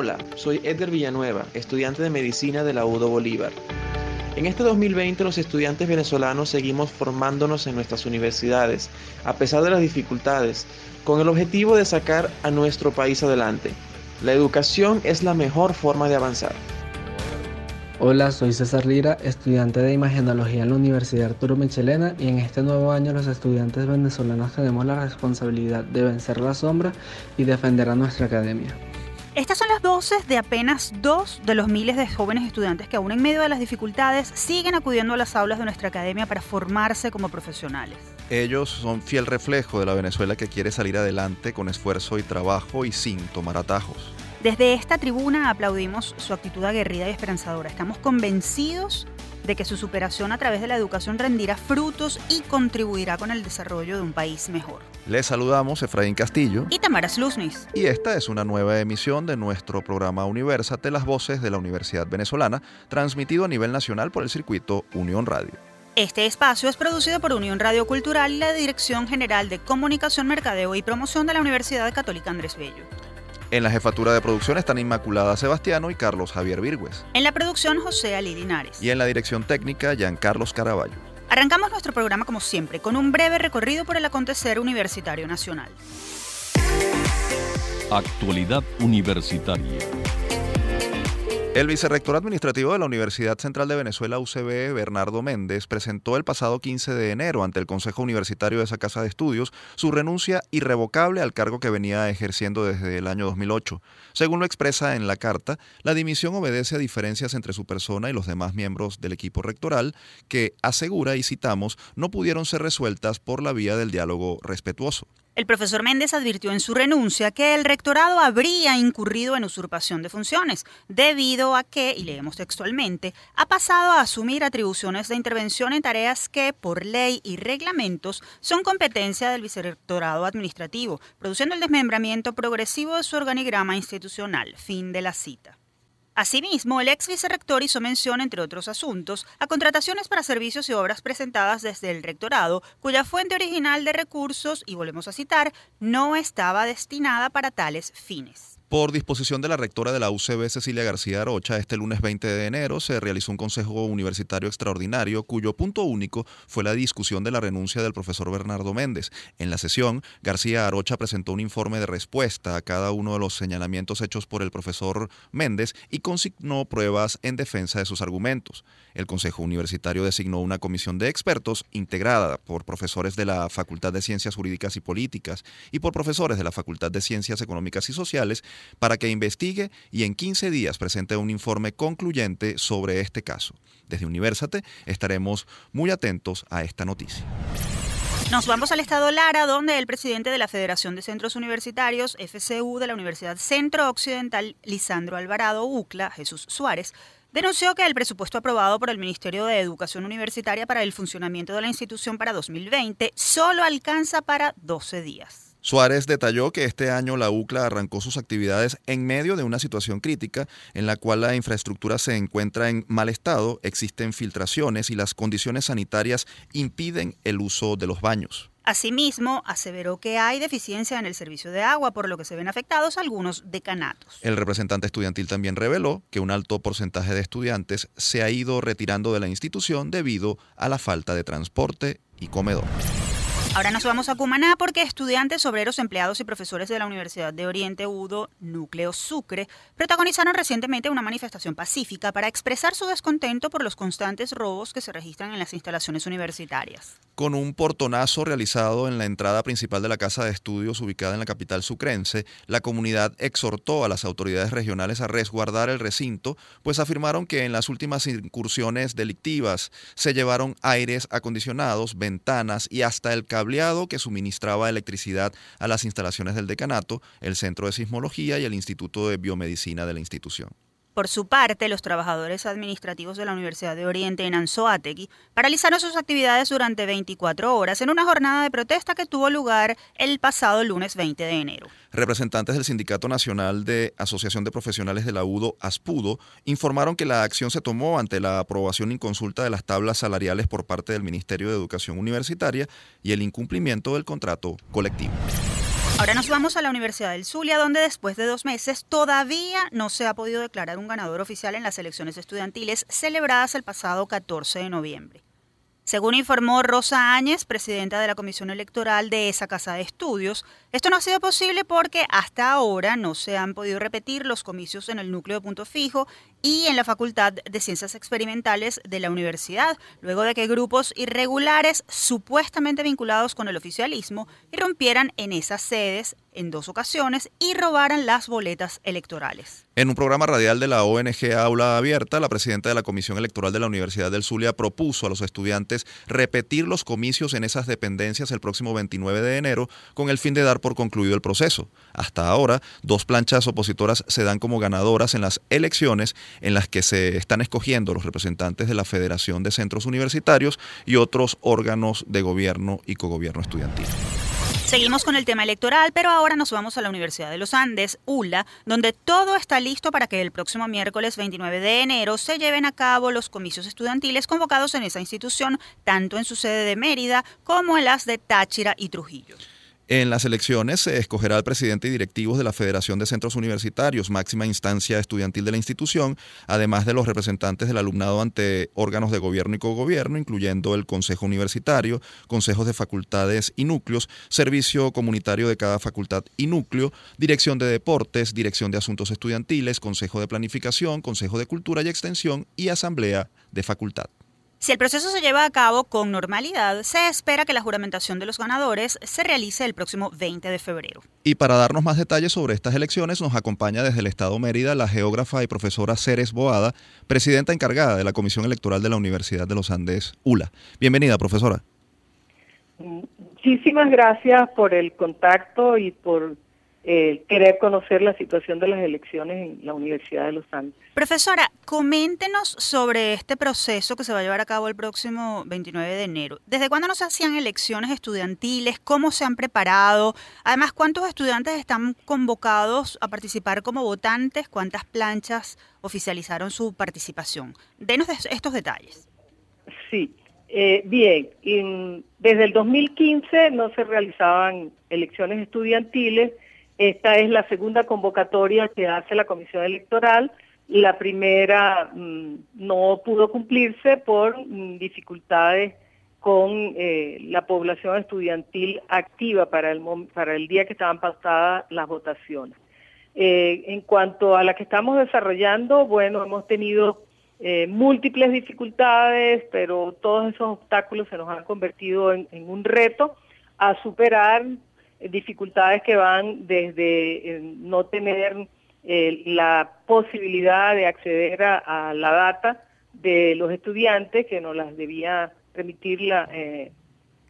Hola, soy Edgar Villanueva, estudiante de medicina de la UDO Bolívar. En este 2020 los estudiantes venezolanos seguimos formándonos en nuestras universidades, a pesar de las dificultades, con el objetivo de sacar a nuestro país adelante. La educación es la mejor forma de avanzar. Hola, soy César Lira, estudiante de Imagenología en la Universidad Arturo Michelena y en este nuevo año los estudiantes venezolanos tenemos la responsabilidad de vencer la sombra y defender a nuestra academia. Estas son las voces de apenas dos de los miles de jóvenes estudiantes que aún en medio de las dificultades siguen acudiendo a las aulas de nuestra academia para formarse como profesionales. Ellos son fiel reflejo de la Venezuela que quiere salir adelante con esfuerzo y trabajo y sin tomar atajos. Desde esta tribuna aplaudimos su actitud aguerrida y esperanzadora. Estamos convencidos de que su superación a través de la educación rendirá frutos y contribuirá con el desarrollo de un país mejor. Les saludamos Efraín Castillo y Tamara Slusnis. Y esta es una nueva emisión de nuestro programa Universate, las voces de la Universidad Venezolana, transmitido a nivel nacional por el circuito Unión Radio. Este espacio es producido por Unión Radio Cultural y la Dirección General de Comunicación, Mercadeo y Promoción de la Universidad Católica Andrés Bello. En la jefatura de producción están Inmaculada Sebastiano y Carlos Javier Virgües. En la producción José Ali Linares. Y en la dirección técnica Giancarlos Caraballo. Arrancamos nuestro programa como siempre con un breve recorrido por el acontecer universitario nacional. Actualidad universitaria. El vicerrector administrativo de la Universidad Central de Venezuela, UCB, Bernardo Méndez, presentó el pasado 15 de enero ante el Consejo Universitario de esa casa de estudios su renuncia irrevocable al cargo que venía ejerciendo desde el año 2008. Según lo expresa en la carta, la dimisión obedece a diferencias entre su persona y los demás miembros del equipo rectoral que, asegura y citamos, no pudieron ser resueltas por la vía del diálogo respetuoso. El profesor Méndez advirtió en su renuncia que el rectorado habría incurrido en usurpación de funciones, debido a que, y leemos textualmente, ha pasado a asumir atribuciones de intervención en tareas que, por ley y reglamentos, son competencia del vicerrectorado administrativo, produciendo el desmembramiento progresivo de su organigrama institucional. Fin de la cita. Asimismo, el ex vicerrector hizo mención, entre otros asuntos, a contrataciones para servicios y obras presentadas desde el rectorado, cuya fuente original de recursos, y volvemos a citar, no estaba destinada para tales fines. Por disposición de la rectora de la UCB, Cecilia García Arocha, este lunes 20 de enero se realizó un consejo universitario extraordinario cuyo punto único fue la discusión de la renuncia del profesor Bernardo Méndez. En la sesión, García Arocha presentó un informe de respuesta a cada uno de los señalamientos hechos por el profesor Méndez y consignó pruebas en defensa de sus argumentos. El Consejo Universitario designó una comisión de expertos integrada por profesores de la Facultad de Ciencias Jurídicas y Políticas y por profesores de la Facultad de Ciencias Económicas y Sociales para que investigue y en 15 días presente un informe concluyente sobre este caso. Desde Universate estaremos muy atentos a esta noticia. Nos vamos al estado Lara, donde el presidente de la Federación de Centros Universitarios, FCU, de la Universidad Centro Occidental, Lisandro Alvarado UCLA, Jesús Suárez, denunció que el presupuesto aprobado por el Ministerio de Educación Universitaria para el funcionamiento de la institución para 2020 solo alcanza para 12 días. Suárez detalló que este año la UCLA arrancó sus actividades en medio de una situación crítica en la cual la infraestructura se encuentra en mal estado, existen filtraciones y las condiciones sanitarias impiden el uso de los baños. Asimismo, aseveró que hay deficiencia en el servicio de agua, por lo que se ven afectados algunos decanatos. El representante estudiantil también reveló que un alto porcentaje de estudiantes se ha ido retirando de la institución debido a la falta de transporte y comedor. Ahora nos vamos a Cumaná porque estudiantes, obreros, empleados y profesores de la Universidad de Oriente Udo, Núcleo Sucre, protagonizaron recientemente una manifestación pacífica para expresar su descontento por los constantes robos que se registran en las instalaciones universitarias. Con un portonazo realizado en la entrada principal de la Casa de Estudios ubicada en la capital sucrense, la comunidad exhortó a las autoridades regionales a resguardar el recinto, pues afirmaron que en las últimas incursiones delictivas se llevaron aires acondicionados, ventanas y hasta el que suministraba electricidad a las instalaciones del decanato, el Centro de Sismología y el Instituto de Biomedicina de la institución. Por su parte, los trabajadores administrativos de la Universidad de Oriente en Anzoátegui paralizaron sus actividades durante 24 horas en una jornada de protesta que tuvo lugar el pasado lunes 20 de enero. Representantes del Sindicato Nacional de Asociación de Profesionales de la UDO, ASPUDO, informaron que la acción se tomó ante la aprobación inconsulta de las tablas salariales por parte del Ministerio de Educación Universitaria y el incumplimiento del contrato colectivo. Ahora nos vamos a la Universidad del Zulia, donde después de dos meses todavía no se ha podido declarar un ganador oficial en las elecciones estudiantiles celebradas el pasado 14 de noviembre. Según informó Rosa Áñez, presidenta de la Comisión Electoral de esa casa de estudios, esto no ha sido posible porque hasta ahora no se han podido repetir los comicios en el núcleo de punto fijo y en la Facultad de Ciencias Experimentales de la universidad, luego de que grupos irregulares supuestamente vinculados con el oficialismo irrumpieran en esas sedes en dos ocasiones y robaran las boletas electorales. En un programa radial de la ONG Aula Abierta, la presidenta de la Comisión Electoral de la Universidad del Zulia propuso a los estudiantes repetir los comicios en esas dependencias el próximo 29 de enero con el fin de dar por concluido el proceso. Hasta ahora, dos planchas opositoras se dan como ganadoras en las elecciones en las que se están escogiendo los representantes de la Federación de Centros Universitarios y otros órganos de gobierno y cogobierno estudiantil. Seguimos con el tema electoral, pero ahora nos vamos a la Universidad de los Andes, ULA, donde todo está listo para que el próximo miércoles 29 de enero se lleven a cabo los comicios estudiantiles convocados en esa institución, tanto en su sede de Mérida como en las de Táchira y Trujillo. En las elecciones se escogerá al presidente y directivos de la Federación de Centros Universitarios, máxima instancia estudiantil de la institución, además de los representantes del alumnado ante órganos de gobierno y cogobierno, incluyendo el Consejo Universitario, consejos de facultades y núcleos, servicio comunitario de cada facultad y núcleo, dirección de deportes, dirección de asuntos estudiantiles, consejo de planificación, consejo de cultura y extensión y asamblea de facultad. Si el proceso se lleva a cabo con normalidad, se espera que la juramentación de los ganadores se realice el próximo 20 de febrero. Y para darnos más detalles sobre estas elecciones, nos acompaña desde el Estado Mérida la geógrafa y profesora Ceres Boada, presidenta encargada de la Comisión Electoral de la Universidad de los Andes, ULA. Bienvenida, profesora. Muchísimas gracias por el contacto y por eh, querer conocer la situación de las elecciones en la Universidad de los Andes. Profesora, coméntenos sobre este proceso que se va a llevar a cabo el próximo 29 de enero. ¿Desde cuándo no se hacían elecciones estudiantiles? ¿Cómo se han preparado? Además, ¿cuántos estudiantes están convocados a participar como votantes? ¿Cuántas planchas oficializaron su participación? Denos estos detalles. Sí, eh, bien, desde el 2015 no se realizaban elecciones estudiantiles esta es la segunda convocatoria que hace la Comisión Electoral. La primera mm, no pudo cumplirse por mm, dificultades con eh, la población estudiantil activa para el, día que estaban pasadas las votaciones. Eh, en cuanto a la que estamos desarrollando, bueno, hemos tenido eh, múltiples dificultades, pero todos esos obstáculos se nos han convertido en un reto a superar dificultades que van desde eh, no tener eh, la posibilidad de acceder a, la data de los estudiantes, que nos las debía remitir la, eh,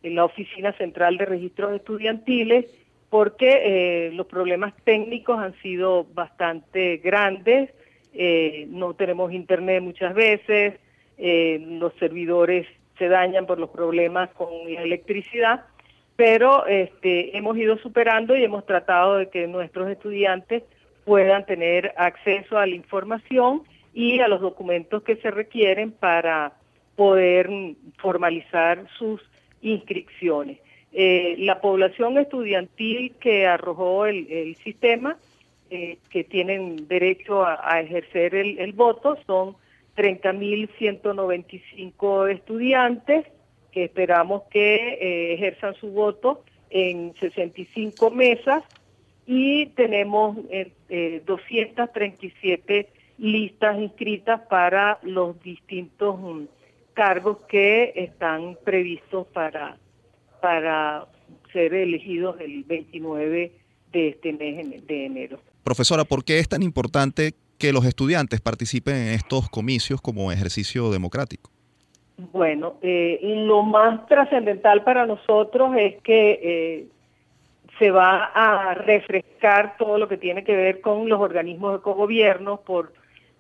en la Oficina Central de Registros Estudiantiles, porque los problemas técnicos han sido bastante grandes, no tenemos internet muchas veces, los servidores se dañan por los problemas con electricidad, pero este, hemos ido superando y hemos tratado de que nuestros estudiantes puedan tener acceso a la información y a los documentos que se requieren para poder formalizar sus inscripciones. Eh, la población estudiantil que arrojó el, sistema, eh, que tienen derecho a, ejercer el, el voto, son 30.195 estudiantes, esperamos que eh, ejerzan su voto en 65 mesas y tenemos 237 eh, listas inscritas para los distintos mm, cargos que están previstos para, para ser elegidos el 29 de este mes de enero. Profesora, ¿por qué es tan importante que los estudiantes participen en estos comicios como ejercicio democrático? Bueno, eh, lo más trascendental para nosotros es que eh, se va a refrescar todo lo que tiene que ver con los organismos de cogobierno, porque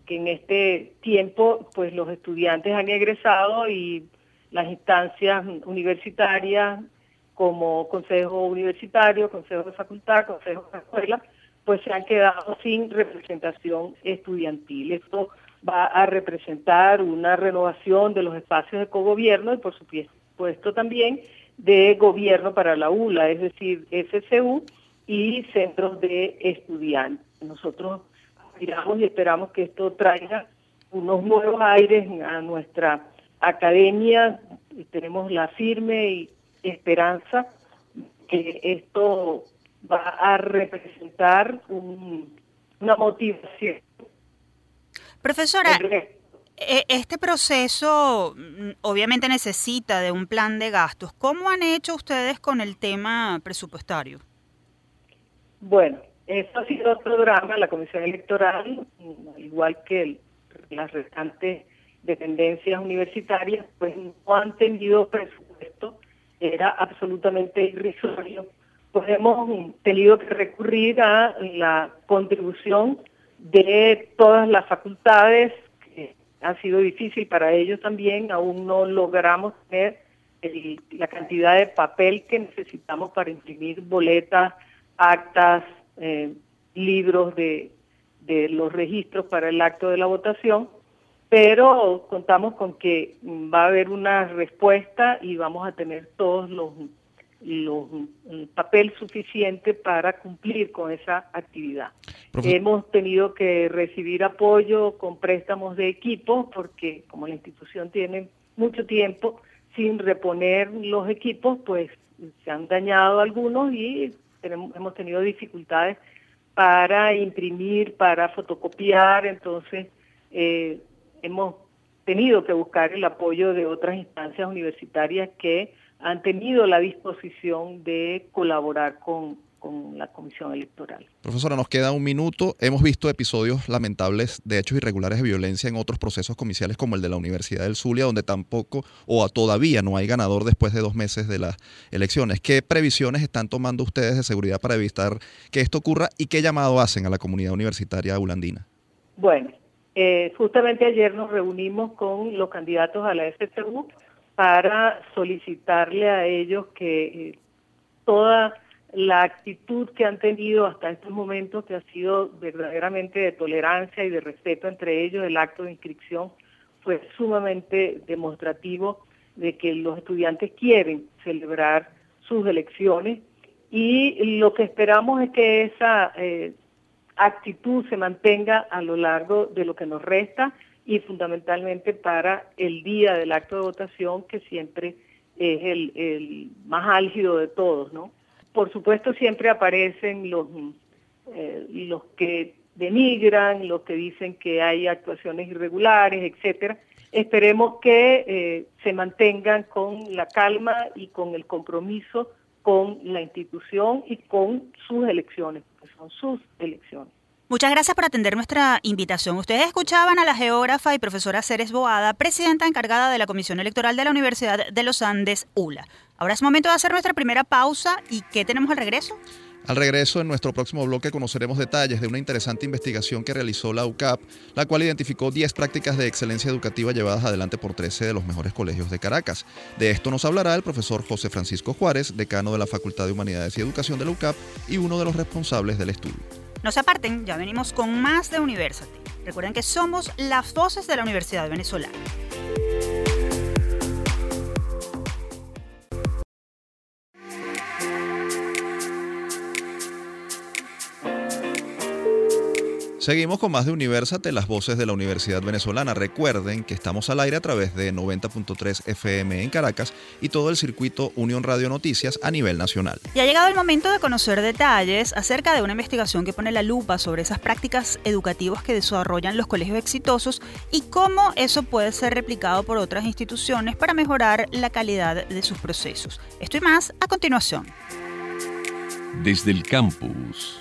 en este tiempo pues los estudiantes han egresado y las instancias universitarias como consejo universitario, consejo de facultad, consejo de escuela, pues se han quedado sin representación estudiantil. Esto va a representar una renovación de los espacios de cogobierno y por supuesto también de gobierno para la ULA, es decir, SCU, y centros de estudiantes. Nosotros aspiramos y esperamos que esto traiga unos nuevos aires a nuestra academia. Tenemos la firme esperanza que esto va a representar una motivación. Profesora, e, este proceso mm, obviamente necesita de un plan de gastos. ¿Cómo han hecho ustedes con el tema presupuestario? Bueno, eso ha sido otro drama. La Comisión Electoral, igual que las restantes dependencias universitarias, pues no han tenido presupuesto. Era absolutamente irrisorio. Pues hemos tenido que recurrir a la contribución de todas las facultades ha sido difícil para ellos también, aún no logramos tener la cantidad de papel que necesitamos para imprimir boletas, actas, eh, libros de, de los registros para el acto de la votación, pero contamos con que va a haber una respuesta y vamos a tener todos los el papel suficiente para cumplir con esa actividad. Hemos tenido que recibir apoyo con préstamos de equipos porque como la institución tiene mucho tiempo sin reponer los equipos, pues se han dañado algunos y hemos tenido dificultades para imprimir, para fotocopiar, entonces eh, hemos tenido que buscar el apoyo de otras instancias universitarias que han tenido la disposición de colaborar con, la Comisión Electoral. Profesora, nos queda un minuto. Hemos visto episodios lamentables de hechos irregulares de violencia en otros procesos comiciales como el de la Universidad del Zulia, donde tampoco o todavía no hay ganador después de dos meses de las elecciones. ¿Qué previsiones están tomando ustedes de seguridad para evitar que esto ocurra y qué llamado hacen a la comunidad universitaria ulandina? Bueno, eh, justamente ayer nos reunimos con los candidatos a la FCU para solicitarle a ellos que eh, toda la actitud que han tenido hasta estos momentos, que ha sido verdaderamente de tolerancia y de respeto entre ellos, el acto de inscripción fue sumamente demostrativo de que los estudiantes quieren celebrar sus elecciones y lo que esperamos es que esa eh, actitud se mantenga a lo largo de lo que nos resta y fundamentalmente para el día del acto de votación, que siempre es el, más álgido de todos, ¿no? Por supuesto siempre aparecen los, eh, los que denigran, los que dicen que hay actuaciones irregulares, etcétera. Esperemos que eh, se mantengan con la calma y con el compromiso con la institución y con sus elecciones, que son sus elecciones. Muchas gracias por atender nuestra invitación. Ustedes escuchaban a la geógrafa y profesora Ceres Boada, presidenta encargada de la Comisión Electoral de la Universidad de los Andes, ULA. Ahora es momento de hacer nuestra primera pausa. ¿Y qué tenemos al regreso? Al regreso, en nuestro próximo bloque conoceremos detalles de una interesante investigación que realizó la UCAP, la cual identificó 10 prácticas de excelencia educativa llevadas adelante por 13 de los mejores colegios de Caracas. De esto nos hablará el profesor José Francisco Juárez, decano de la Facultad de Humanidades y Educación de la UCAP y uno de los responsables del estudio. No se aparten, ya venimos con más de Universate. Recuerden que somos las voces de la Universidad Venezolana. Seguimos con más de Universate, las voces de la Universidad Venezolana. Recuerden que estamos al aire a través de 90.3 FM en Caracas y todo el circuito Unión Radio Noticias a nivel nacional. Y ha llegado el momento de conocer detalles acerca de una investigación que pone la lupa sobre esas prácticas educativas que desarrollan los colegios exitosos y cómo eso puede ser replicado por otras instituciones para mejorar la calidad de sus procesos. Esto y más a continuación. Desde el campus.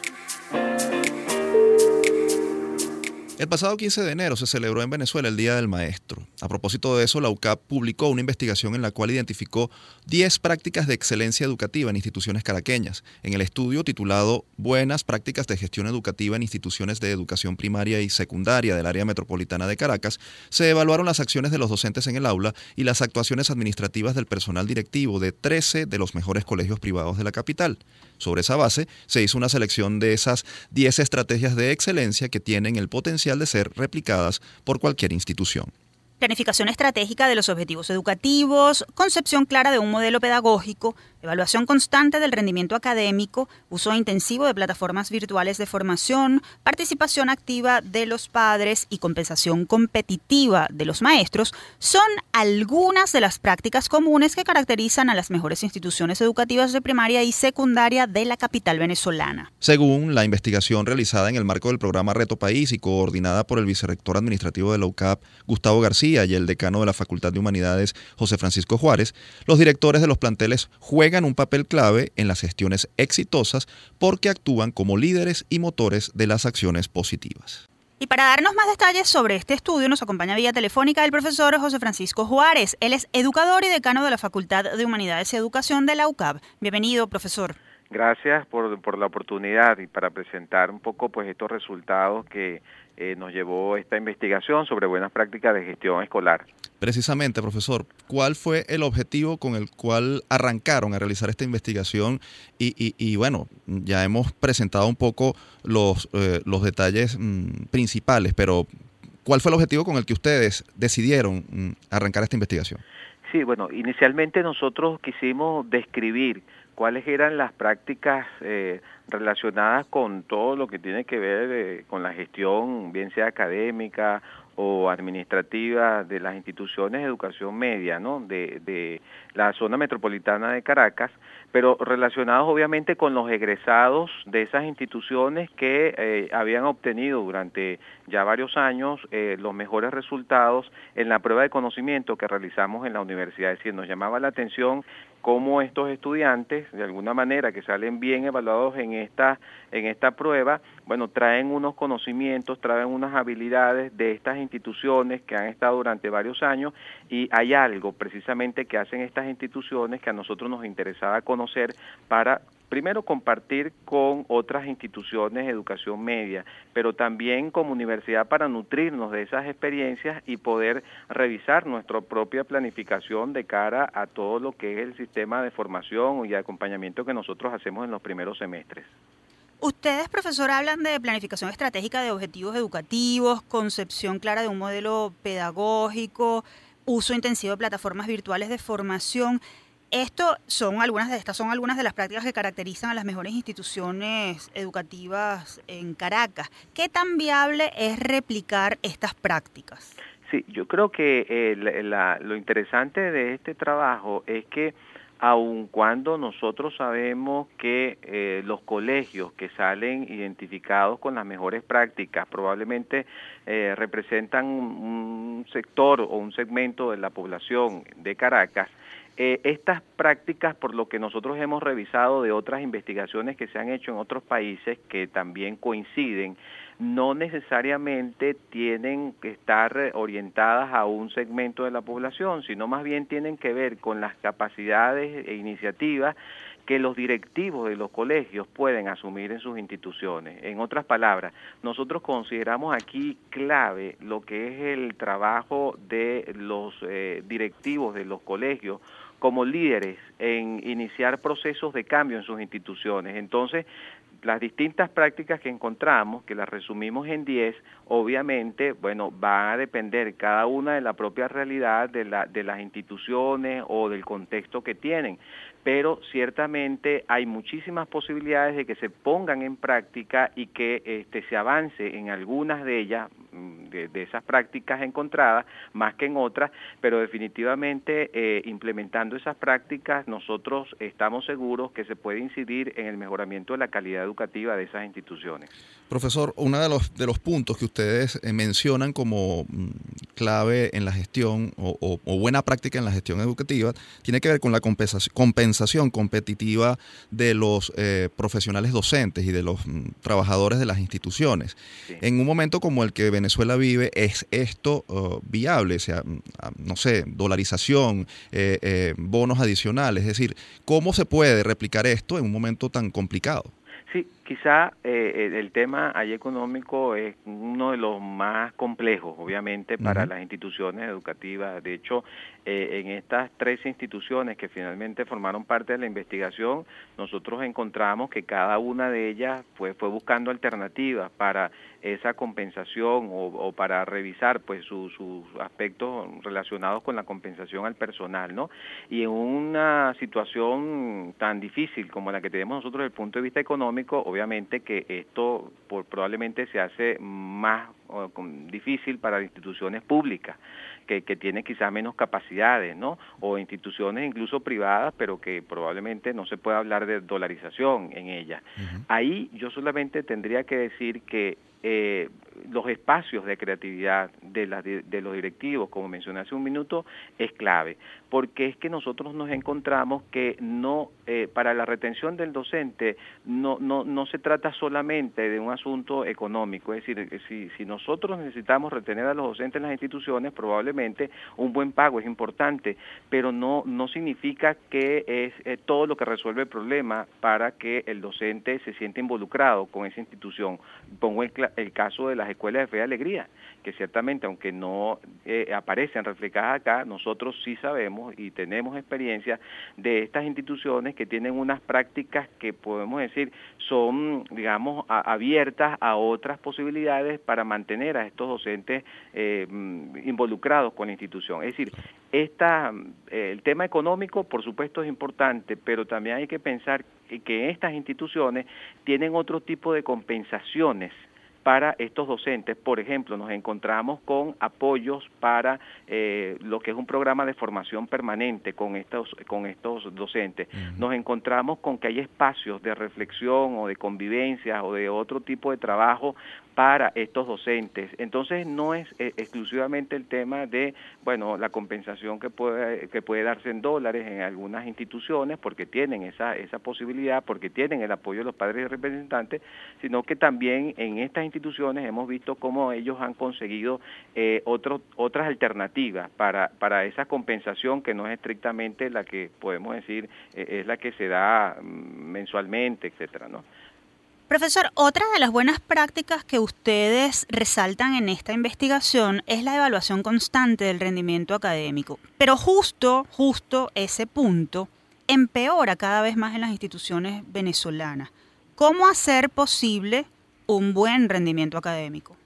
El pasado 15 de enero se celebró en Venezuela el Día del Maestro. A propósito de eso, la UCAP publicó una investigación en la cual identificó 10 prácticas de excelencia educativa en instituciones caraqueñas. En el estudio titulado Buenas prácticas de gestión educativa en instituciones de educación primaria y secundaria del área metropolitana de Caracas, se evaluaron las acciones de los docentes en el aula y las actuaciones administrativas del personal directivo de 13 de los mejores colegios privados de la capital. Sobre esa base, se hizo una selección de esas 10 estrategias de excelencia que tienen el potencial de ser replicadas por cualquier institución. Planificación estratégica de los objetivos educativos, concepción clara de un modelo pedagógico, evaluación constante del rendimiento académico, uso intensivo de plataformas virtuales de formación, participación activa de los padres y compensación competitiva de los maestros son algunas de las prácticas comunes que caracterizan a las mejores instituciones educativas de primaria y secundaria de la capital venezolana. Según la investigación realizada en el marco del programa Reto País y coordinada por el vicerrector administrativo de la UCAP, Gustavo García, y el decano de la Facultad de Humanidades, José Francisco Juárez, los directores de los planteles juegan un papel clave en las gestiones exitosas porque actúan como líderes y motores de las acciones positivas. Y para darnos más detalles sobre este estudio nos acompaña vía telefónica el profesor José Francisco Juárez. Él es educador y decano de la Facultad de Humanidades y Educación de la UCAB. Bienvenido, profesor. Gracias por, por la oportunidad y para presentar un poco pues estos resultados que eh, nos llevó esta investigación sobre buenas prácticas de gestión escolar. Precisamente, profesor, ¿cuál fue el objetivo con el cual arrancaron a realizar esta investigación? Y, y, bueno, ya hemos presentado un poco los, eh, los detalles mm, principales, pero ¿cuál fue el objetivo con el que ustedes decidieron mm, arrancar esta investigación? Sí, bueno, inicialmente nosotros quisimos describir cuáles eran las prácticas eh, relacionadas con todo lo que tiene que ver eh, con la gestión, bien sea académica o administrativa de las instituciones de educación media, ¿no? De, la zona metropolitana de Caracas, pero relacionados obviamente con los egresados de esas instituciones que eh, habían obtenido durante ya varios años los mejores resultados en la prueba de conocimiento que realizamos en la universidad. Es decir, nos llamaba la atención cómo estos estudiantes, de alguna manera, que salen bien evaluados en esta, en esta prueba, bueno, traen unos conocimientos, traen unas habilidades de estas instituciones que han estado durante varios años y hay algo precisamente que hacen estas instituciones que a nosotros nos interesaba conocer para primero compartir con otras instituciones de educación media, pero también como universidad para nutrirnos de esas experiencias y poder revisar nuestra propia planificación de cara a todo lo que es el sistema de formación y acompañamiento que nosotros hacemos en los primeros semestres. Ustedes, profesor, hablan de planificación estratégica de objetivos educativos, concepción clara de un modelo pedagógico, uso intensivo de plataformas virtuales de formación. Esto son algunas de estas son algunas de las prácticas que caracterizan a las mejores instituciones educativas en Caracas. ¿Qué tan viable es replicar estas prácticas? Sí, yo creo que eh, lo interesante de este trabajo es que aun cuando nosotros sabemos que eh, los colegios que salen identificados con las mejores prácticas probablemente eh, representan un sector o un segmento de la población de Caracas, eh, estas prácticas, por lo que nosotros hemos revisado de otras investigaciones que se han hecho en otros países que también coinciden, no necesariamente tienen que estar orientadas a un segmento de la población, sino más bien tienen que ver con las capacidades e iniciativas que los directivos de los colegios pueden asumir en sus instituciones. En otras palabras, nosotros consideramos aquí clave lo que es el trabajo de los eh, directivos de los colegios como líderes en iniciar procesos de cambio en sus instituciones. Entonces, las distintas prácticas que encontramos, que las resumimos en 10, obviamente, bueno, van a depender cada una de la propia realidad de, la, de las instituciones o del contexto que tienen, pero ciertamente hay muchísimas posibilidades de que se pongan en práctica y que este, se avance en algunas de ellas, mm, de, esas prácticas encontradas, más que en otras, pero definitivamente eh, implementando esas prácticas nosotros estamos seguros que se puede incidir en el mejoramiento de la calidad educativa de esas instituciones. Profesor, uno de los, de los puntos que ustedes eh, mencionan como mm, clave en la gestión o, buena práctica en la gestión educativa tiene que ver con la compensación, competitiva de los eh, profesionales docentes y de los mm, trabajadores de las instituciones. En un momento como el que Venezuela vive, ¿es esto uh, viable? O sea, mm, ah, no sé, dolarización, eh, bonos adicionales, es decir, ¿cómo se puede replicar esto en un momento tan complicado? Sí, Quizá eh, el tema ahí económico es uno de los más complejos, obviamente, para las instituciones educativas. De hecho, eh, en estas tres instituciones que finalmente formaron parte de la investigación, nosotros encontramos que cada una de ellas pues, fue buscando alternativas para esa compensación o, para revisar pues sus aspectos relacionados con la compensación al personal, ¿no? Y en una situación tan difícil como la que tenemos nosotros desde el punto de vista económico, obviamente que esto por, probablemente se hace más difícil para instituciones públicas que, que tienen quizás menos capacidades, ¿no? O instituciones incluso privadas, pero que probablemente no se puede hablar de dolarización en ellas. Ahí yo solamente tendría que decir que eh, los espacios de creatividad de, de, los directivos, como mencioné hace un minuto, es clave, porque es que nosotros nos encontramos que no, eh, para la retención del docente, no, no, no se trata solamente de un asunto económico, es decir, si, si nosotros necesitamos retener a los docentes en las instituciones, probablemente un buen pago es importante, pero no, no significa que es eh, todo lo que resuelve el problema para que el docente se sienta involucrado con esa institución. Pongo el caso de las escuelas de fe y alegría, que ciertamente, aunque no eh, aparecen reflejadas acá, nosotros sí sabemos y tenemos experiencia de estas instituciones que tienen unas prácticas que podemos decir son, digamos, abiertas a otras posibilidades para mantener a estos docentes eh, involucrados con la institución. Es decir, esta, eh, el tema económico, por supuesto, es importante, pero también hay que pensar que estas instituciones tienen otro tipo de compensaciones para estos docentes. Por ejemplo, nos encontramos con apoyos para eh, lo que es un programa de formación permanente con estos, con estos docentes. Nos encontramos con que hay espacios de reflexión o de convivencia o de otro tipo de trabajo para estos docentes. Entonces no es eh, exclusivamente el tema de, bueno, la compensación que puede, que puede darse en dólares en algunas instituciones porque tienen esa, esa posibilidad, porque tienen el apoyo de los padres y representantes, sino que también en estas instituciones hemos visto cómo ellos han conseguido eh, otras alternativas para, para esa compensación que no es estrictamente la que podemos decir eh, es la que se da mm, mensualmente, etcétera, ¿no? Profesor, otra de las buenas prácticas que ustedes resaltan en esta investigación es la evaluación constante del rendimiento académico. Pero justo, justo ese punto empeora cada vez más en las instituciones venezolanas. ¿Cómo hacer posible un buen rendimiento académico?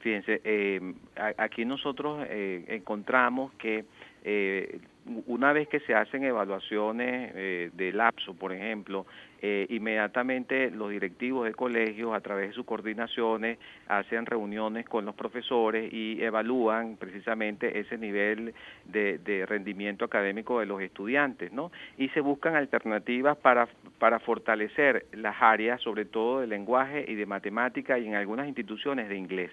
Fíjense, eh, aquí nosotros eh, encontramos que eh, una vez que se hacen evaluaciones de lapso, por ejemplo, eh, inmediatamente los directivos de colegios a través de sus coordinaciones hacen reuniones con los profesores y evalúan precisamente ese nivel de, rendimiento académico de los estudiantes, ¿no? Y se buscan alternativas para, para fortalecer las áreas, sobre todo de lenguaje y de matemática y en algunas instituciones de inglés.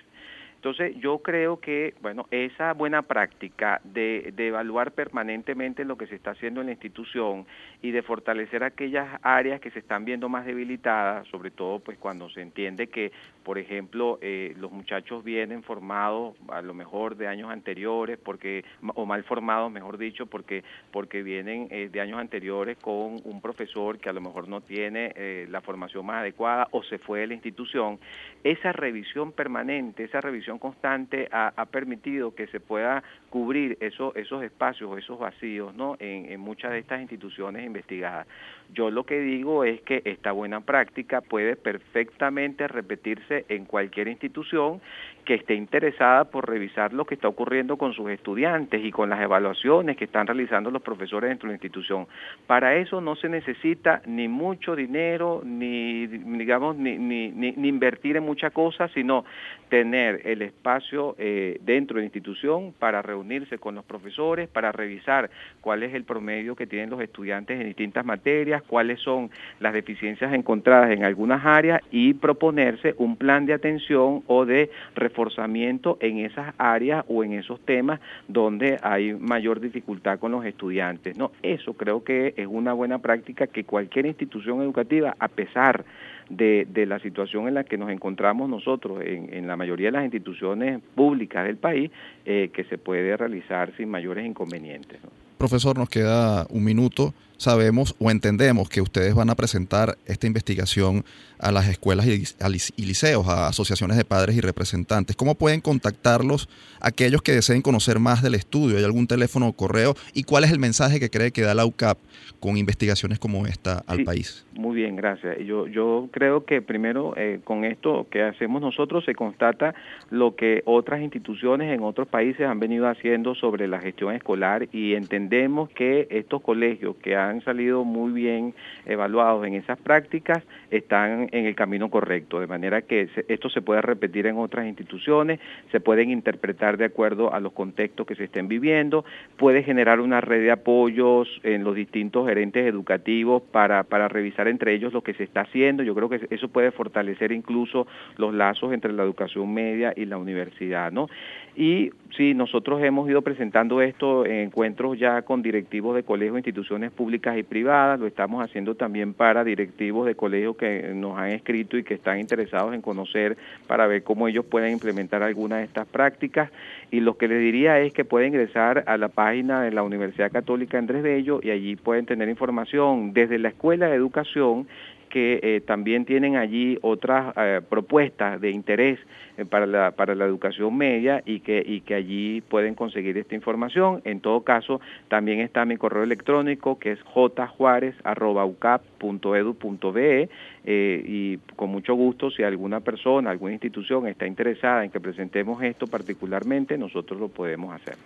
Entonces, yo creo que, bueno, esa buena práctica de, de, evaluar permanentemente lo que se está haciendo en la institución y de fortalecer aquellas áreas que se están viendo más debilitadas, sobre todo pues cuando se entiende que, por ejemplo, eh, los muchachos vienen formados a lo mejor de años anteriores, porque o mal formados, mejor dicho, porque porque vienen eh, de años anteriores con un profesor que a lo mejor no tiene eh, la formación más adecuada o se fue de la institución. Esa revisión permanente, esa revisión constante ha, permitido que se pueda cubrir esos espacios, esos vacíos ¿no? en, muchas de estas instituciones investigadas. Yo lo que digo es que esta buena práctica puede perfectamente repetirse en cualquier institución que esté interesada por revisar lo que está ocurriendo con sus estudiantes y con las evaluaciones que están realizando los profesores dentro de la institución. Para eso no se necesita ni mucho dinero, ni digamos, ni, ni, ni invertir en muchas cosas, sino tener el espacio eh, dentro de la institución para reunirse con los profesores, para revisar cuál es el promedio que tienen los estudiantes en distintas materias, cuáles son las deficiencias encontradas en algunas áreas y proponerse un plan de atención o de reforzamiento en esas áreas o en esos temas donde hay mayor dificultad con los estudiantes. No, eso creo que es una buena práctica que cualquier institución educativa, a pesar de, la situación en la que nos encontramos nosotros en, la mayoría de las instituciones públicas del país, eh, que se puede realizar sin mayores inconvenientes. Profesor, nos queda un minuto. Sabemos o entendemos que ustedes van a presentar esta investigación a las escuelas y, liceos, a asociaciones de padres y representantes. ¿Cómo pueden contactarlos aquellos que deseen conocer más del estudio? ¿Hay algún teléfono o correo? ¿Y cuál es el mensaje que cree que da la UCAP con investigaciones como esta al país? Muy bien, gracias. Yo, yo creo que primero eh, con esto que hacemos nosotros se constata lo que otras instituciones en otros países han venido haciendo sobre la gestión escolar y entendemos que estos colegios que han salido muy bien evaluados en esas prácticas están en el camino correcto, de manera que esto se puede repetir en otras instituciones, se pueden interpretar de acuerdo a los contextos que se estén viviendo, puede generar una red de apoyos en los distintos gerentes educativos para, para revisar entre ellos lo que se está haciendo. Yo creo que eso puede fortalecer incluso los lazos entre la educación media y la universidad, ¿no? Y sí, nosotros hemos ido presentando esto en encuentros ya con directivos de colegios, instituciones públicas y privadas, lo estamos haciendo también para directivos de colegios que nos han escrito y que están interesados en conocer para ver cómo ellos pueden implementar alguna de estas prácticas. Y lo que les diría es que pueden ingresar a la página de la Universidad Católica Andrés Bello y allí pueden tener información desde la Escuela de Educación que eh, también tienen allí otras eh, propuestas de interés eh, para, la, para la educación media y que, y que allí pueden conseguir esta información. En todo caso, también está mi correo electrónico que es jjuarez.ucap.edu.be y con mucho gusto, si alguna persona, alguna institución está interesada en que presentemos esto particularmente, nosotros lo podemos hacer.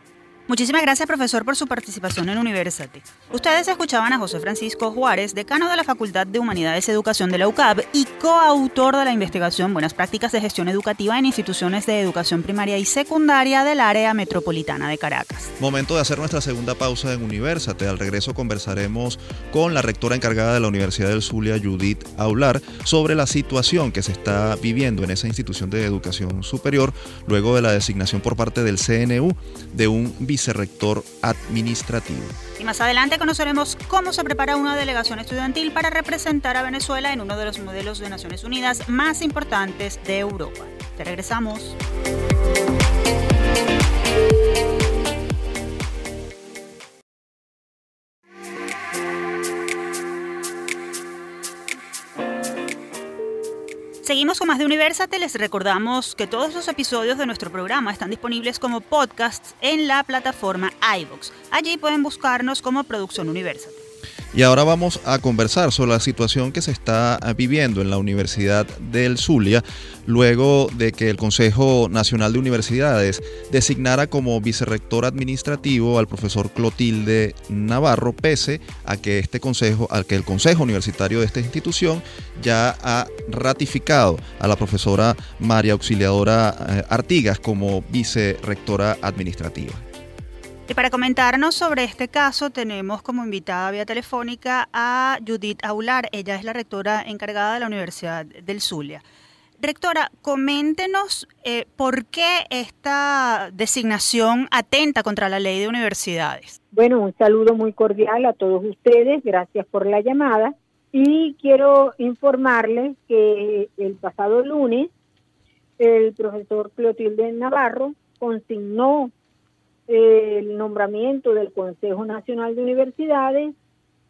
Muchísimas gracias, profesor, por su participación en University. Ustedes escuchaban a José Francisco Juárez, decano de la Facultad de Humanidades y Educación de la UCAB y coautor de la investigación Buenas prácticas de gestión educativa en instituciones de educación primaria y secundaria del área metropolitana de Caracas. Momento de hacer nuestra segunda pausa en University. Al regreso conversaremos con la rectora encargada de la Universidad del Zulia, Judith Aular, sobre la situación que se está viviendo en esa institución de educación superior luego de la designación por parte del CNU de un vicerrector administrativo. Y más adelante conoceremos cómo se prepara una delegación estudiantil para representar a Venezuela en uno de los modelos de Naciones Unidas más importantes de Europa. Te regresamos. Seguimos con más de Universate. Les recordamos que todos los episodios de nuestro programa están disponibles como podcasts en la plataforma iVoox. Allí pueden buscarnos como Producción Universate. Y ahora vamos a conversar sobre la situación que se está viviendo en la Universidad del Zulia, luego de que el Consejo Nacional de Universidades designara como vicerrector administrativo al profesor Clotilde Navarro, pese a que este consejo, al que el Consejo Universitario de esta institución ya ha ratificado a la profesora María Auxiliadora eh, Artigas como vicerrectora administrativa. Y para comentarnos sobre este caso tenemos como invitada vía telefónica a Judith Aular. Ella es la rectora encargada de la Universidad del Zulia. Rectora, coméntenos eh, por qué esta designación atenta contra la ley de universidades. Bueno, un saludo muy cordial a todos ustedes. Gracias por la llamada. Y quiero informarles que el pasado lunes el profesor Clotilde Navarro consignó el nombramiento del Consejo Nacional de Universidades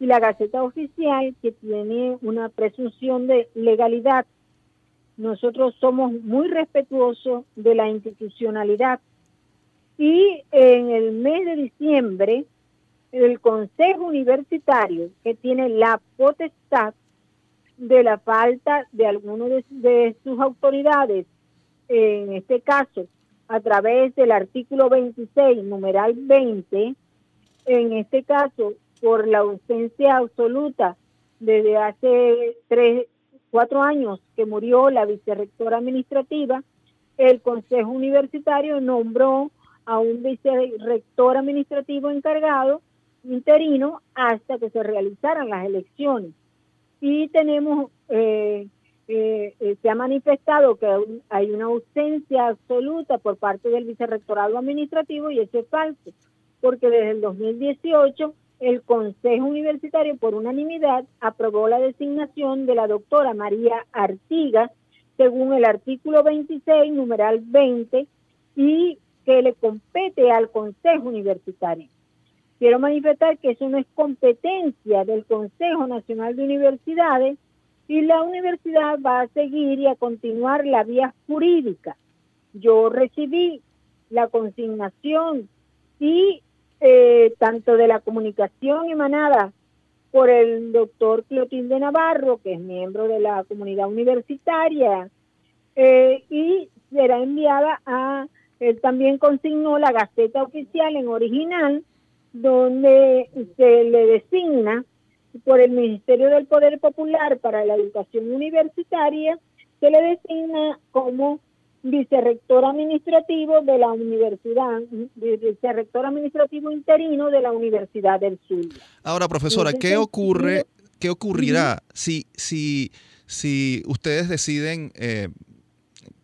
y la Gaceta Oficial que tiene una presunción de legalidad. Nosotros somos muy respetuosos de la institucionalidad y en el mes de diciembre el Consejo Universitario que tiene la potestad de la falta de alguno de, de sus autoridades, en este caso a través del artículo 26, numeral 20, en este caso, por la ausencia absoluta desde hace tres, cuatro años que murió la vicerrectora administrativa, el Consejo Universitario nombró a un vicerrector administrativo encargado interino hasta que se realizaran las elecciones. Y tenemos eh, eh, se ha manifestado que hay una ausencia absoluta por parte del vicerrectorado administrativo y eso es falso, porque desde el 2018 el Consejo Universitario por unanimidad aprobó la designación de la doctora María Artigas según el artículo 26, numeral 20, y que le compete al Consejo Universitario. quiero manifestar que eso no es competencia del Consejo Nacional de Universidades y la universidad va a seguir y a continuar la vía jurídica. Yo recibí la consignación y eh, tanto de la comunicación emanada por el doctor Clotilde Navarro, que es miembro de la comunidad universitaria, eh, y será enviada a, él también consignó la Gaceta Oficial en original, donde se le designa por el Ministerio del Poder Popular para la Educación Universitaria, se le designa como vicerrector administrativo de la universidad, vicerrector administrativo interino de la Universidad del Sur. Ahora, profesora, ¿qué ocurre, qué ocurrirá si, si, si ustedes deciden eh,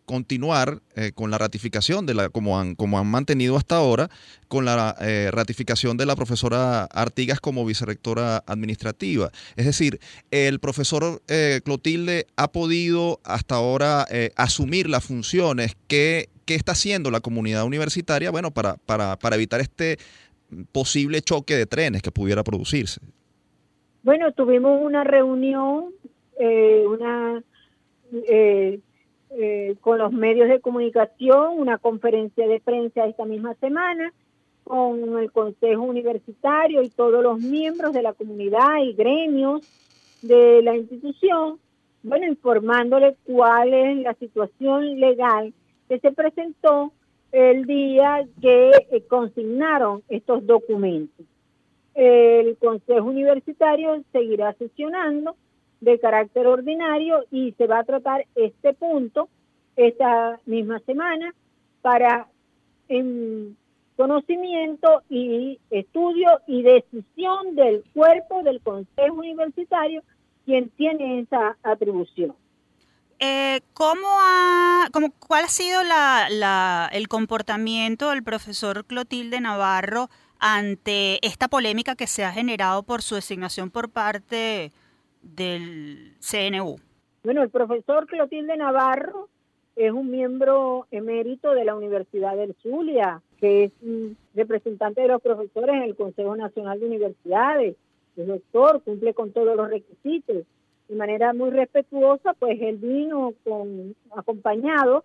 continuar eh, con la ratificación de la, como han, como han mantenido hasta ahora, con la eh, ratificación de la profesora Artigas como vicerrectora administrativa. Es decir, el profesor eh, Clotilde ha podido hasta ahora asumir las funciones que, que, está haciendo la comunidad universitaria, bueno, para, para, para evitar este posible choque de trenes que pudiera producirse. Bueno, tuvimos una reunión, una eh, con los medios de comunicación, una conferencia de prensa esta misma semana con el Consejo Universitario y todos los miembros de la comunidad y gremios de la institución, bueno, informándole cuál es la situación legal que se presentó el día que eh, consignaron estos documentos. El Consejo Universitario seguirá sesionando de carácter ordinario y se va a tratar este punto esta misma semana para en conocimiento y estudio y decisión del cuerpo del Consejo Universitario quien tiene esa atribución. Eh, ¿cómo ha, cómo, ¿Cuál ha sido la, el comportamiento del profesor Clotilde Navarro ante esta polémica que se ha generado por su designación por parte del CNU? Bueno, el profesor Clotilde Navarro es un miembro emérito de la Universidad del Zulia, que es representante de los profesores en el Consejo Nacional de Universidades. Es doctor, cumple con todos los requisitos. De manera muy respetuosa, pues él vino acompañado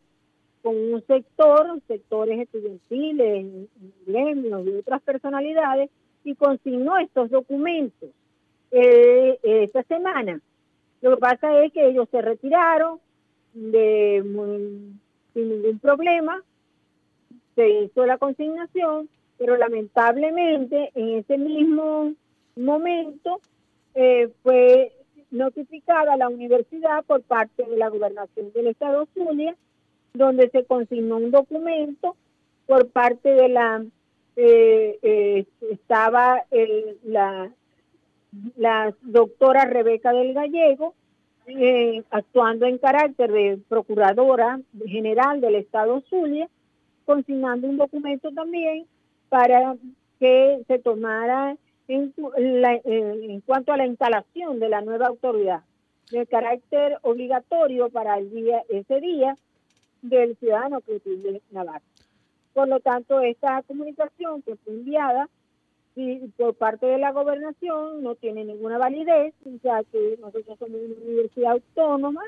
con un sector, sectores estudiantiles, gremios y otras personalidades, y consignó estos documentos eh, esta semana. Lo que pasa es que ellos se retiraron de sin ningún problema, se hizo la consignación, pero lamentablemente en ese mismo momento eh, fue notificada la universidad por parte de la gobernación del estado Zulia, donde se consignó un documento por parte de la eh, eh, estaba el, la la doctora Rebeca del Gallego, eh, actuando en carácter de Procuradora General del Estado Zulia, consignando un documento también para que se tomara en, eh, en cuanto a la instalación de la nueva autoridad, de carácter obligatorio para el día ese día del ciudadano Clotilde Navarro. Por lo tanto, esta comunicación que fue enviada por parte de la gobernación no tiene ninguna validez, ya que nosotros somos una universidad autónoma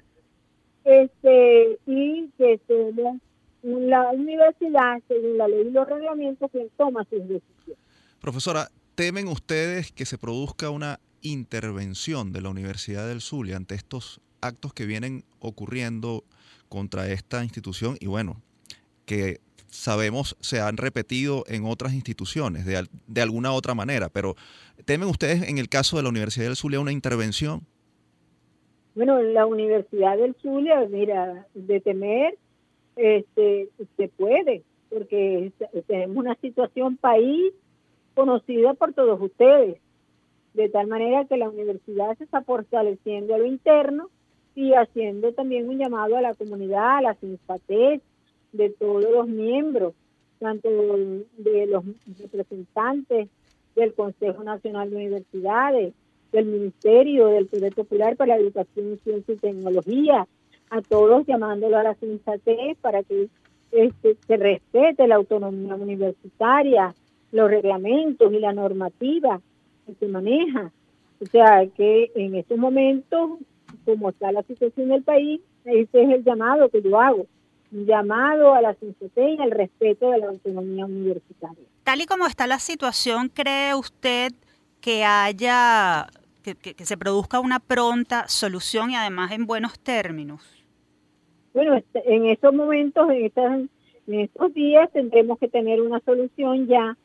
este y que somos la universidad, según la ley y los reglamentos, que toma sus decisiones. Profesora, ¿temen ustedes que se produzca una intervención de la Universidad del Zulia ante estos actos que vienen ocurriendo contra esta institución y bueno, que sabemos se han repetido en otras instituciones de, de alguna otra manera, pero ¿temen ustedes en el caso de la Universidad del Zulia una intervención? Bueno, la Universidad del Zulia, mira, de temer, este, se puede, porque tenemos una situación país conocida por todos ustedes, de tal manera que la universidad se está fortaleciendo a lo interno y haciendo también un llamado a la comunidad, a la simpatez, de todos los miembros, tanto de los representantes del Consejo Nacional de Universidades, del Ministerio del Poder Popular para la Educación, Ciencia y Tecnología, a todos llamándolo a la sensatez para que este, se respete la autonomía universitaria, los reglamentos y la normativa que se maneja. O sea, que en estos momentos, como está la situación del país, ese es el llamado que yo hago, llamado a la sensatez y al respeto de la autonomía universitaria. Tal y como está la situación, ¿cree usted que haya, que, que se produzca una pronta solución y además en buenos términos? Bueno, este, en estos momentos, en, estas, en estos días, tendremos que tener una solución ya,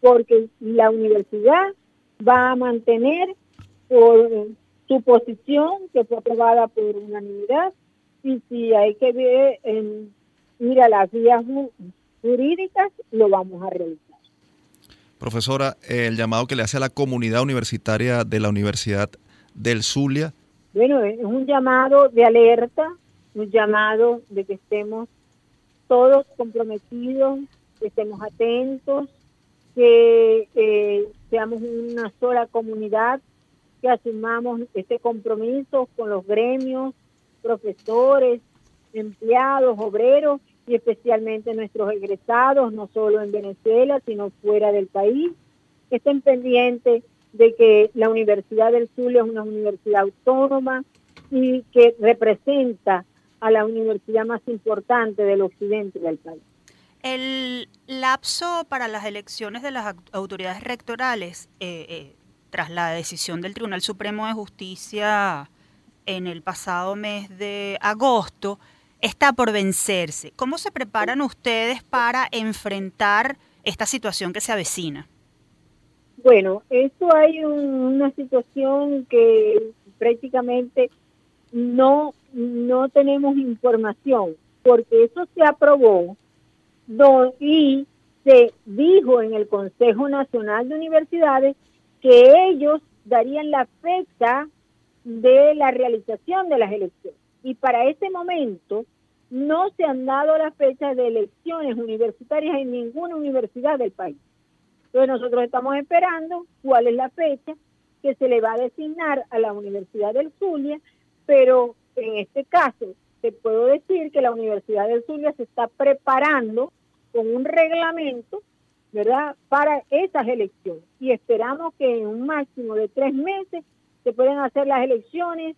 porque la universidad va a mantener por su posición que fue aprobada por unanimidad y si hay que ver en, ir a las vías jurídicas, lo vamos a realizar. Profesora, el llamado que le hace a la comunidad universitaria de la Universidad del Zulia. Bueno, es un llamado de alerta, un llamado de que estemos todos comprometidos, que estemos atentos, que eh, seamos una sola comunidad, que asumamos este compromiso con los gremios, profesores, empleados, obreros y especialmente nuestros egresados, no solo en Venezuela, sino fuera del país, estén pendientes de que la Universidad del Sur es una universidad autónoma y que representa a la universidad más importante del occidente del país. El lapso para las elecciones de las autoridades rectorales, eh, eh, tras la decisión del Tribunal Supremo de Justicia en el pasado mes de agosto, está por vencerse. ¿Cómo se preparan ustedes para enfrentar esta situación que se avecina? Bueno, esto hay una situación que prácticamente no, no tenemos información, porque eso se aprobó y se dijo en el Consejo Nacional de Universidades que ellos darían la fecha de la realización de las elecciones. Y para ese momento no se han dado las fechas de elecciones universitarias en ninguna universidad del país. Entonces nosotros estamos esperando cuál es la fecha que se le va a designar a la Universidad del Zulia, pero en este caso te puedo decir que la Universidad del Zulia se está preparando con un reglamento, ¿verdad?, para esas elecciones. Y esperamos que en un máximo de tres meses se puedan hacer las elecciones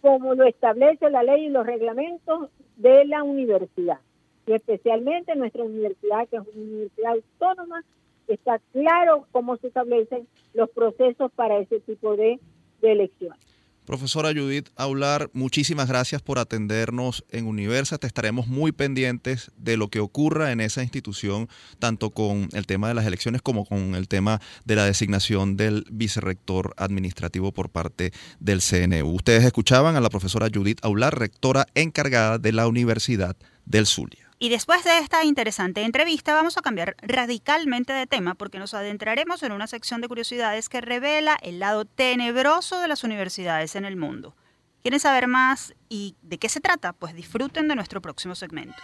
como lo establece la ley y los reglamentos de la universidad. Y especialmente nuestra universidad, que es una universidad autónoma, está claro cómo se establecen los procesos para ese tipo de, de elecciones. Profesora Judith Aular, muchísimas gracias por atendernos en Universa. Te estaremos muy pendientes de lo que ocurra en esa institución, tanto con el tema de las elecciones como con el tema de la designación del vicerrector administrativo por parte del CNU. Ustedes escuchaban a la profesora Judith Aular, rectora encargada de la Universidad del Zulia. Y después de esta interesante entrevista vamos a cambiar radicalmente de tema porque nos adentraremos en una sección de curiosidades que revela el lado tenebroso de las universidades en el mundo. ¿Quieren saber más y de qué se trata? Pues disfruten de nuestro próximo segmento.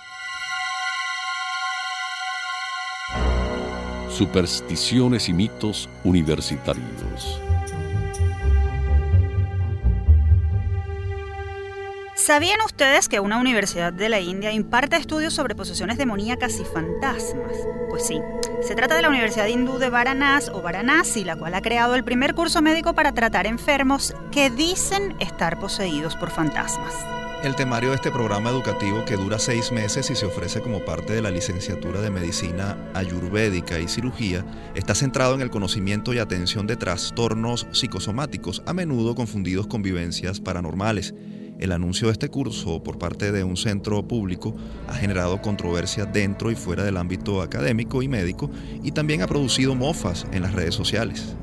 Supersticiones y mitos universitarios. ¿Sabían ustedes que una universidad de la India imparte estudios sobre posesiones demoníacas y fantasmas? Pues sí, se trata de la Universidad Hindú de Varanasi o Varanasi, la cual ha creado el primer curso médico para tratar enfermos que dicen estar poseídos por fantasmas. El temario de este programa educativo, que dura seis meses y se ofrece como parte de la licenciatura de Medicina Ayurvédica y Cirugía, está centrado en el conocimiento y atención de trastornos psicosomáticos, a menudo confundidos con vivencias paranormales. El anuncio de este curso por parte de un centro público ha generado controversia dentro y fuera del ámbito académico y médico y también ha producido mofas en las redes sociales.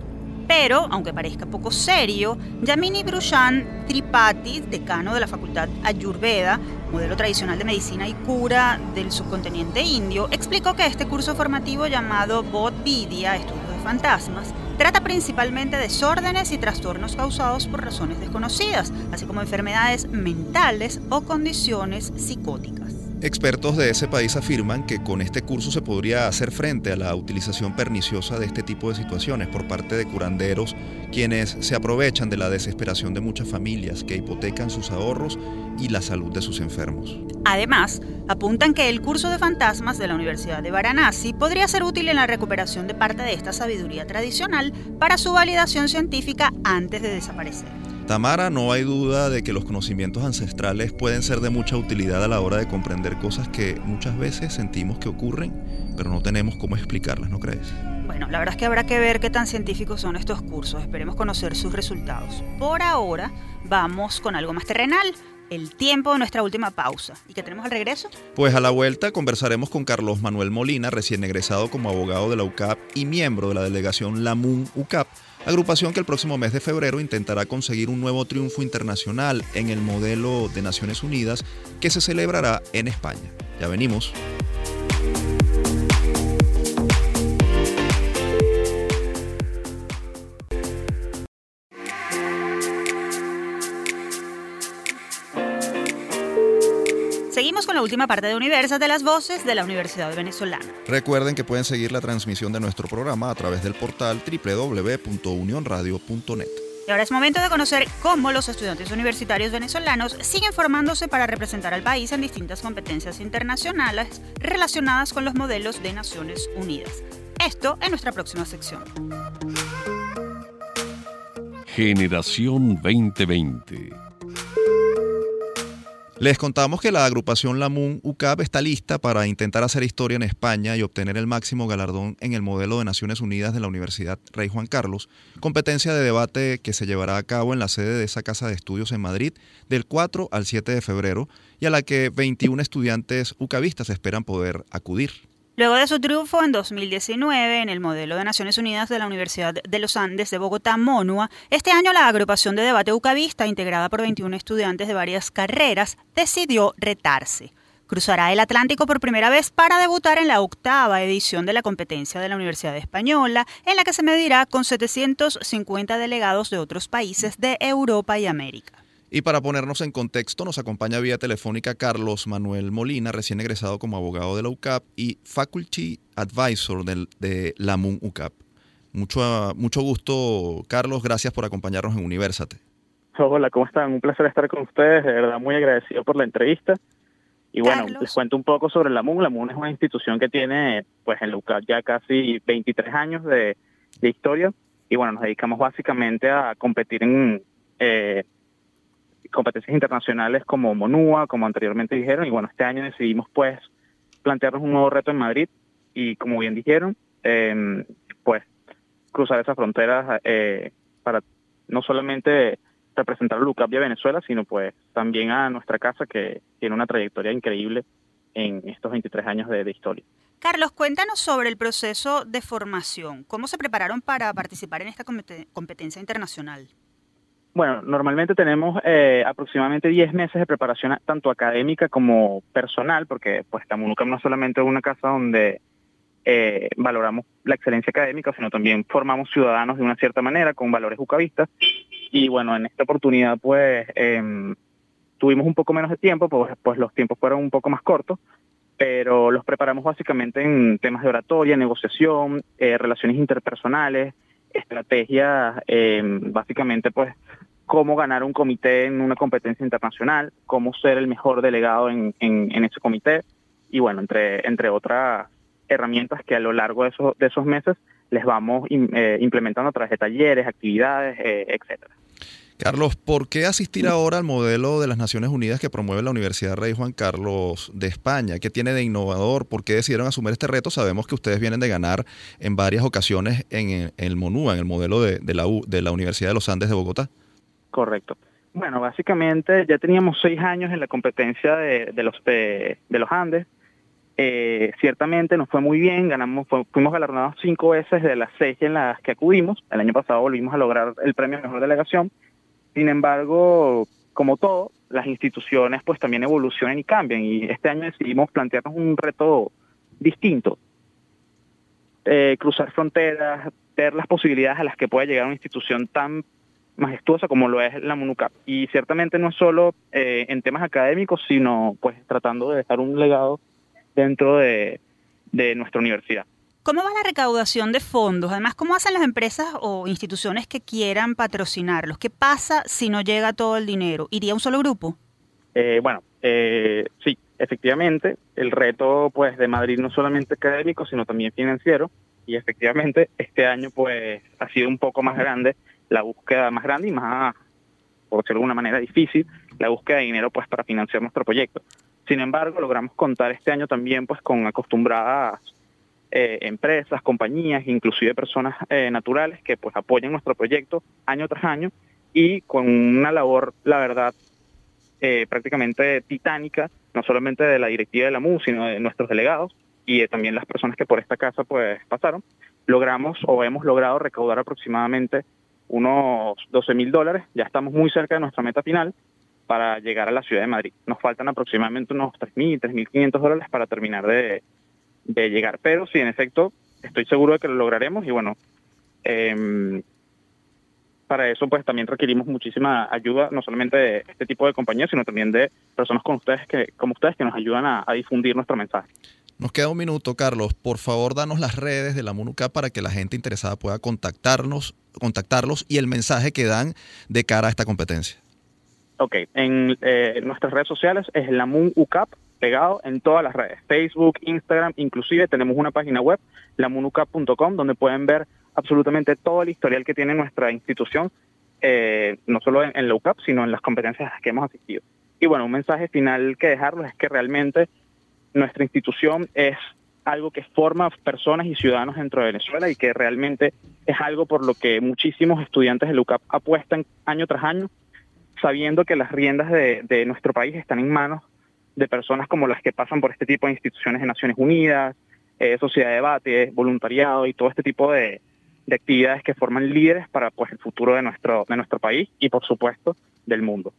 Pero, aunque parezca poco serio, Yamini Brushan Tripathi, decano de la Facultad Ayurveda, modelo tradicional de medicina y cura del subcontinente indio, explicó que este curso formativo llamado Bodh-Vidya, Estudios de Fantasmas, Trata principalmente desórdenes y trastornos causados por razones desconocidas, así como enfermedades mentales o condiciones psicóticas. Expertos de ese país afirman que con este curso se podría hacer frente a la utilización perniciosa de este tipo de situaciones por parte de curanderos, quienes se aprovechan de la desesperación de muchas familias que hipotecan sus ahorros y la salud de sus enfermos. Además, apuntan que el curso de fantasmas de la Universidad de Varanasi podría ser útil en la recuperación de parte de esta sabiduría tradicional para su validación científica antes de desaparecer. Tamara, no hay duda de que los conocimientos ancestrales pueden ser de mucha utilidad a la hora de comprender cosas que muchas veces sentimos que ocurren, pero no tenemos cómo explicarlas, ¿no crees? Bueno, la verdad es que habrá que ver qué tan científicos son estos cursos, esperemos conocer sus resultados. Por ahora, vamos con algo más terrenal, el tiempo de nuestra última pausa. ¿Y qué tenemos al regreso? Pues a la vuelta conversaremos con Carlos Manuel Molina, recién egresado como abogado de la UCAP y miembro de la delegación LAMUN UCAP agrupación que el próximo mes de febrero intentará conseguir un nuevo triunfo internacional en el modelo de Naciones Unidas que se celebrará en España. Ya venimos. Seguimos con la última parte de Universas de las Voces de la Universidad Venezolana. Recuerden que pueden seguir la transmisión de nuestro programa a través del portal www.unionradio.net. Y ahora es momento de conocer cómo los estudiantes universitarios venezolanos siguen formándose para representar al país en distintas competencias internacionales relacionadas con los modelos de Naciones Unidas. Esto en nuestra próxima sección. Generación 2020 les contamos que la agrupación Lamun UCAP está lista para intentar hacer historia en España y obtener el máximo galardón en el modelo de Naciones Unidas de la Universidad Rey Juan Carlos, competencia de debate que se llevará a cabo en la sede de esa casa de estudios en Madrid del 4 al 7 de febrero y a la que 21 estudiantes ucavistas esperan poder acudir. Luego de su triunfo en 2019 en el modelo de Naciones Unidas de la Universidad de los Andes de Bogotá, MONUA, este año la agrupación de debate ucavista, integrada por 21 estudiantes de varias carreras, decidió retarse. Cruzará el Atlántico por primera vez para debutar en la octava edición de la competencia de la Universidad Española, en la que se medirá con 750 delegados de otros países de Europa y América. Y para ponernos en contexto, nos acompaña vía telefónica Carlos Manuel Molina, recién egresado como abogado de la UCAP y Faculty Advisor de, de la MUN UCAP. Mucho, mucho gusto, Carlos. Gracias por acompañarnos en Universate. Hola, ¿cómo están? Un placer estar con ustedes. De verdad, muy agradecido por la entrevista. Y bueno, les cuento un poco sobre la MUN. La MUN es una institución que tiene, pues, en la UCAP ya casi 23 años de, de historia. Y bueno, nos dedicamos básicamente a competir en eh, competencias internacionales como MONUA, como anteriormente dijeron, y bueno, este año decidimos pues plantearnos un nuevo reto en Madrid y como bien dijeron, em, pues cruzar esas fronteras eh, para no solamente representar a a Venezuela, sino pues también a nuestra casa que tiene una trayectoria increíble en estos 23 años de, de historia. Carlos, cuéntanos sobre el proceso de formación. ¿Cómo se prepararon para participar en esta competencia internacional? Bueno, normalmente tenemos eh, aproximadamente 10 meses de preparación tanto académica como personal, porque pues Tamunucam no solamente es una casa donde eh, valoramos la excelencia académica, sino también formamos ciudadanos de una cierta manera con valores jucavistas. Y bueno, en esta oportunidad pues em, tuvimos un poco menos de tiempo, pues, pues los tiempos fueron un poco más cortos, pero los preparamos básicamente en temas de oratoria, negociación, eh, relaciones interpersonales, estrategias, em, básicamente pues cómo ganar un comité en una competencia internacional, cómo ser el mejor delegado en, en, ese comité y bueno, entre, entre otras herramientas que a lo largo de esos, de esos meses les vamos eh, implementando a través de talleres, actividades, eh, etcétera. Carlos, ¿por qué asistir ahora al modelo de las Naciones Unidas que promueve la Universidad Rey Juan Carlos de España? ¿Qué tiene de innovador? ¿Por qué decidieron asumir este reto? Sabemos que ustedes vienen de ganar en varias ocasiones en el MONUA, en el modelo de, de la, de la Universidad de los Andes de Bogotá. Correcto. Bueno, básicamente ya teníamos seis años en la competencia de, los de, los Andes. Eh, ciertamente nos fue muy bien, ganamos, fuimos galardonados cinco veces de las seis en las que acudimos. El año pasado volvimos a lograr el premio Mejor Delegación. Sin embargo, como todo, las instituciones pues también evolucionan y cambian y este año decidimos plantearnos un reto distinto. Eh, cruzar fronteras, ver las posibilidades a las que puede llegar una institución tan majestuosa como lo es la MUNUCAP. Y ciertamente no es solo eh, en temas académicos, sino pues tratando de dejar un legado dentro de, de nuestra universidad. ¿Cómo va la recaudación de fondos? Además, ¿cómo hacen las empresas o instituciones que quieran patrocinarlos? ¿Qué pasa si no llega todo el dinero? ¿Iría un solo grupo? Eh, bueno, eh, sí, efectivamente, el reto pues de Madrid no solamente académico, sino también financiero, y efectivamente este año pues ha sido un poco más grande, la búsqueda más grande y más, por decirlo de alguna manera, difícil, la búsqueda de dinero pues para financiar nuestro proyecto. Sin embargo, logramos contar este año también pues con acostumbradas eh, empresas, compañías, inclusive personas eh, naturales que pues apoyan nuestro proyecto año tras año y con una labor, la verdad, eh, prácticamente titánica, no solamente de la directiva de la MU, sino de nuestros delegados y de también las personas que por esta casa pues pasaron, logramos o hemos logrado recaudar aproximadamente unos 12 mil dólares, ya estamos muy cerca de nuestra meta final para llegar a la ciudad de Madrid. Nos faltan aproximadamente unos 3.000, 3.500 dólares para terminar de, de llegar. Pero sí, en efecto, estoy seguro de que lo lograremos y bueno, eh, para eso pues también requerimos muchísima ayuda, no solamente de este tipo de compañías, sino también de personas como ustedes que, como ustedes que nos ayudan a, a difundir nuestro mensaje. Nos queda un minuto, Carlos. Por favor, danos las redes de la MUNUCAP para que la gente interesada pueda contactarnos, contactarlos y el mensaje que dan de cara a esta competencia. Ok, en eh, nuestras redes sociales es la MUNUCAP pegado en todas las redes, Facebook, Instagram, inclusive tenemos una página web, lamunucap.com, donde pueden ver absolutamente todo el historial que tiene nuestra institución, eh, no solo en, en la UCAP, sino en las competencias a las que hemos asistido. Y bueno, un mensaje final que dejarles es que realmente nuestra institución es algo que forma personas y ciudadanos dentro de Venezuela y que realmente es algo por lo que muchísimos estudiantes de UCAP apuestan año tras año, sabiendo que las riendas de, de nuestro país están en manos de personas como las que pasan por este tipo de instituciones de Naciones Unidas, eh, sociedad de debate, voluntariado y todo este tipo de, de, actividades que forman líderes para pues el futuro de nuestro, de nuestro país y por supuesto del mundo.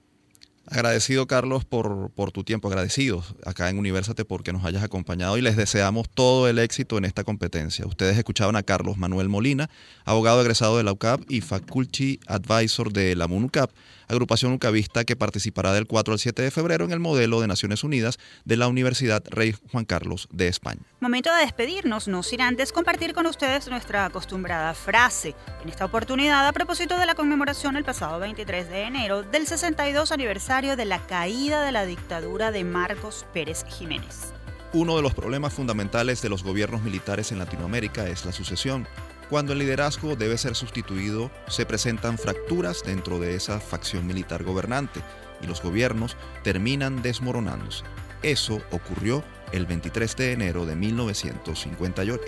Agradecido, Carlos, por, por tu tiempo, agradecidos acá en Universate porque nos hayas acompañado y les deseamos todo el éxito en esta competencia. Ustedes escuchaban a Carlos Manuel Molina, abogado egresado de la UCAP y Faculty Advisor de la MUNUCAP, agrupación ucavista que participará del 4 al 7 de febrero en el modelo de Naciones Unidas de la Universidad Rey Juan Carlos de España. Momento de despedirnos, no sin antes compartir con ustedes nuestra acostumbrada frase. En esta oportunidad, a propósito de la conmemoración el pasado 23 de enero del 62 aniversario de la caída de la dictadura de Marcos Pérez Jiménez. Uno de los problemas fundamentales de los gobiernos militares en Latinoamérica es la sucesión. Cuando el liderazgo debe ser sustituido, se presentan fracturas dentro de esa facción militar gobernante y los gobiernos terminan desmoronándose. Eso ocurrió el 23 de enero de 1958.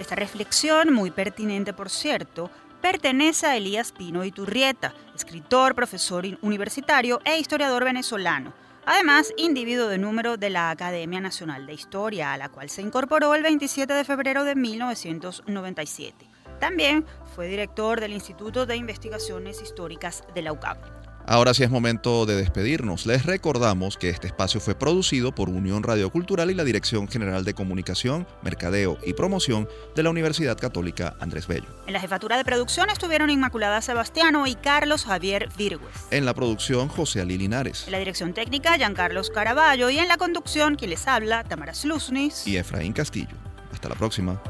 Esta reflexión, muy pertinente por cierto, pertenece a Elías Pino Iturrieta, escritor, profesor universitario e historiador venezolano. Además, individuo de número de la Academia Nacional de Historia, a la cual se incorporó el 27 de febrero de 1997. También fue director del Instituto de Investigaciones Históricas de la UCAP. Ahora sí es momento de despedirnos. Les recordamos que este espacio fue producido por Unión Radio Cultural y la Dirección General de Comunicación, Mercadeo y Promoción de la Universidad Católica Andrés Bello. En la jefatura de producción estuvieron Inmaculada Sebastiano y Carlos Javier Virgües. En la producción, José Ali Linares. En la dirección técnica, Giancarlos Caraballo. Y en la conducción, quien les habla, Tamara Slusnis y Efraín Castillo. Hasta la próxima.